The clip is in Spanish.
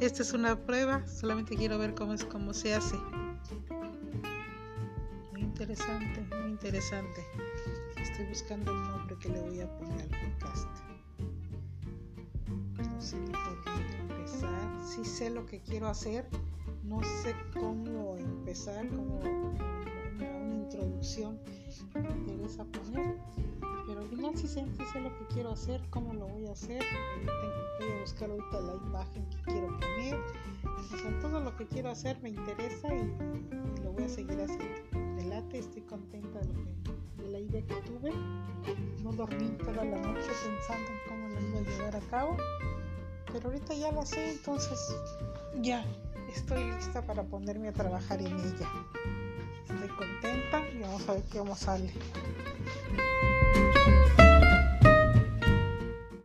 esta es una prueba, solamente quiero ver cómo es cómo se hace. Muy interesante, muy interesante. Estoy buscando el nombre que le voy a poner al podcast. No sé ni por dónde empezar. Sí sé lo que quiero hacer, no sé cómo empezar, como una, introducción me interesa poner pero al final sí sé, sé, lo que quiero hacer, cómo lo voy a hacer, voy a buscar ahorita la imagen que quiero poner, o sea, todo lo que quiero hacer me interesa y, lo voy a seguir haciendo. Delate, estoy contenta de, la idea que tuve, no dormí toda la noche pensando en cómo lo iba a llevar a cabo, pero ahorita ya la sé, entonces ya estoy lista para ponerme a trabajar en ella. Estoy contenta y vamos a ver cómo sale.